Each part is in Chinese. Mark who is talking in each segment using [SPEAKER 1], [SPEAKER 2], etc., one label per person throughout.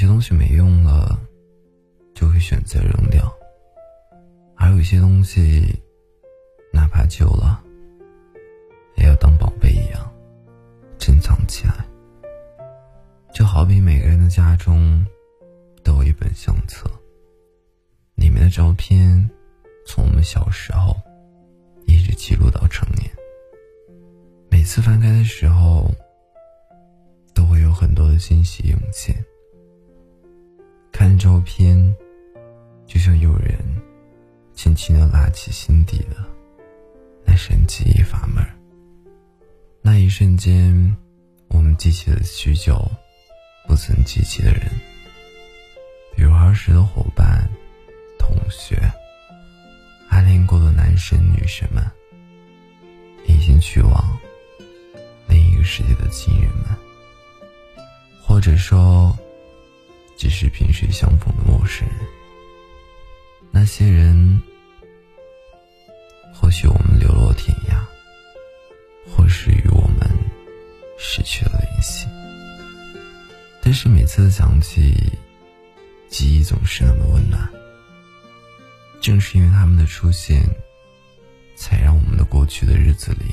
[SPEAKER 1] 些东西没用了，就会选择扔掉；还有一些东西，哪怕旧了，也要当宝贝一样珍藏起来。就好比每个人的家中都有一本相册，里面的照片从我们小时候一直记录到成年。每次翻开的时候，都会有很多的惊喜涌现。照片，就像有人轻轻的拉起心底的那扇记忆阀门。那一瞬间，我们记起了许久不曾记起的人，比如儿时的伙伴、同学、暗恋过的男神女神们，已经去往另一个世界的亲人们，或者说。只是萍水相逢的陌生人，那些人，或许我们流落天涯，或是与我们失去了联系。但是每次想起，记忆总是那么温暖。正是因为他们的出现，才让我们的过去的日子里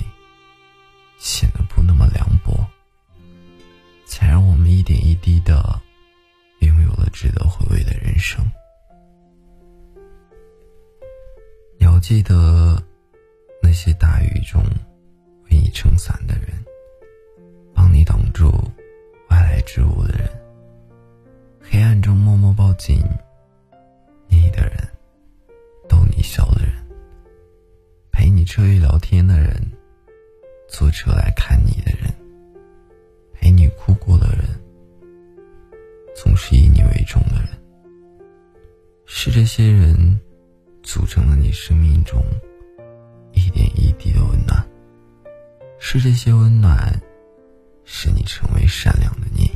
[SPEAKER 1] 我记得那些大雨中为你撑伞的人，帮你挡住外来之物的人，黑暗中默默抱紧你的人，逗你笑的人，陪你彻夜聊天的人，坐车来看你的人，陪你哭过的人。总是以你为重的人，是这些人组成了你生命中一点一滴的温暖，是这些温暖使你成为善良的你。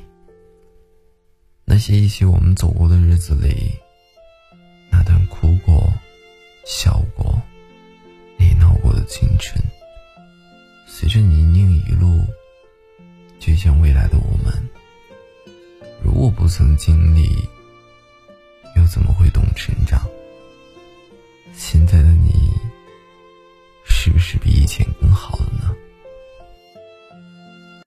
[SPEAKER 1] 那些一起我们走过的日子里，那段哭过、笑过、你闹过的青春，随着泥泞一路，就像未来的我们。如果不曾经历，